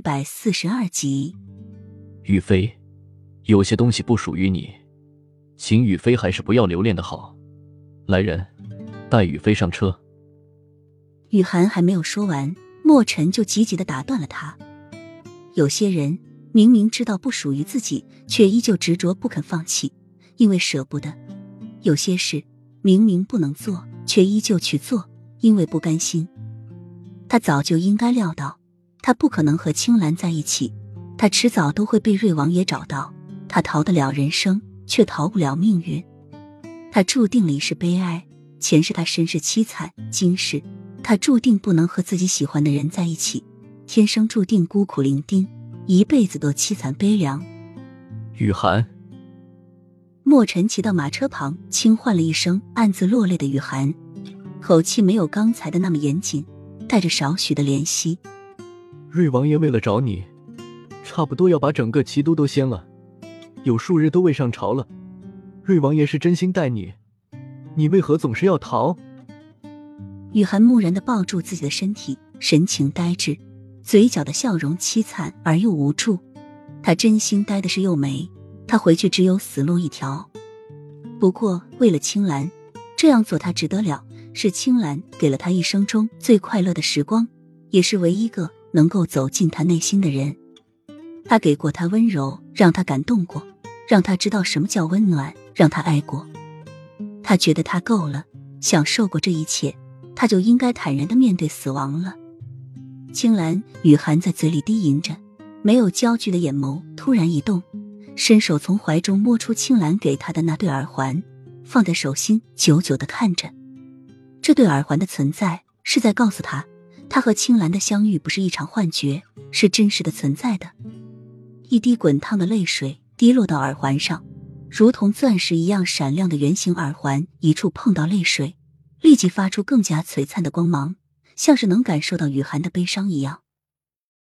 一百四十二集，雨飞，有些东西不属于你，请雨飞还是不要留恋的好。来人，带雨飞上车。雨涵还没有说完，莫尘就急急的打断了他。有些人明明知道不属于自己，却依旧执着不肯放弃，因为舍不得；有些事明明不能做，却依旧去做，因为不甘心。他早就应该料到。他不可能和青兰在一起，他迟早都会被瑞王爷找到。他逃得了人生，却逃不了命运。他注定了一世悲哀，前世他身世凄惨，今世他注定不能和自己喜欢的人在一起，天生注定孤苦伶仃，一辈子都凄惨悲凉。雨涵，莫尘骑到马车旁，轻唤了一声，暗自落泪的雨涵，口气没有刚才的那么严谨，带着少许的怜惜。瑞王爷为了找你，差不多要把整个齐都都掀了，有数日都未上朝了。瑞王爷是真心待你，你为何总是要逃？雨涵木然的抱住自己的身体，神情呆滞，嘴角的笑容凄惨而又无助。他真心待的是幼梅，他回去只有死路一条。不过为了青兰，这样做他值得了。是青兰给了他一生中最快乐的时光，也是唯一个。能够走进他内心的人，他给过他温柔，让他感动过，让他知道什么叫温暖，让他爱过。他觉得他够了，享受过这一切，他就应该坦然的面对死亡了。青兰雨涵在嘴里低吟着，没有焦距的眼眸突然一动，伸手从怀中摸出青兰给他的那对耳环，放在手心，久久的看着。这对耳环的存在，是在告诉他。他和青兰的相遇不是一场幻觉，是真实的存在的。一滴滚烫的泪水滴落到耳环上，如同钻石一样闪亮的圆形耳环，一触碰到泪水，立即发出更加璀璨的光芒，像是能感受到雨涵的悲伤一样。